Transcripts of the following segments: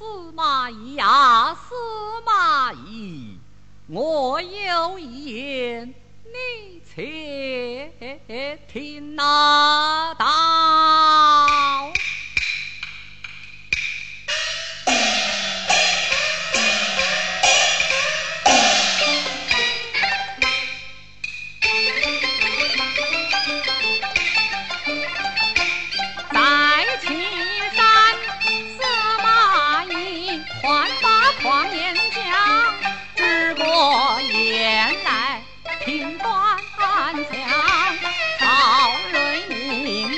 司马懿呀，司马懿，我有一言，你且听呐。传把狂言讲。日过原来听断墙，曹瑞明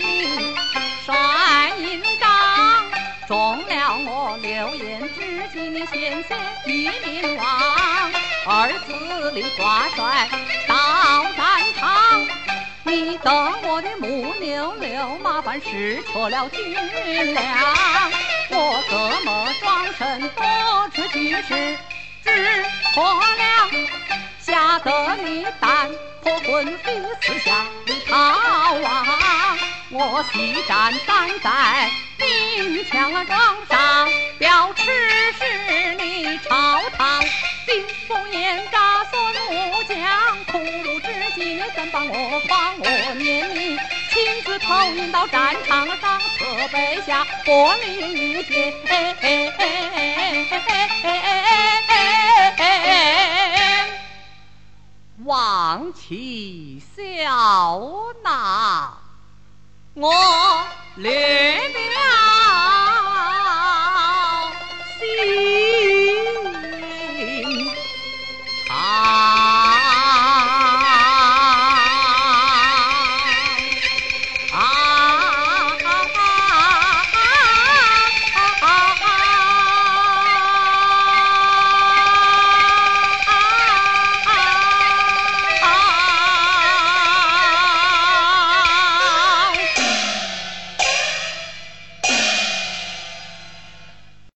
帅营帐，中了我流言，知己你险些一命亡。儿子里挂帅到战场。你等我的母牛流马，凡失错了军粮。我怎么装神多出局势，知错了，吓得你胆破魂飞，四下里逃亡。我西站三载，兵强装上，表示是你朝堂。金风烟扎孙武将，苦路之际你怎帮我帮我念你亲自投引到战场上，侧背下火力一剑，望其笑纳。我。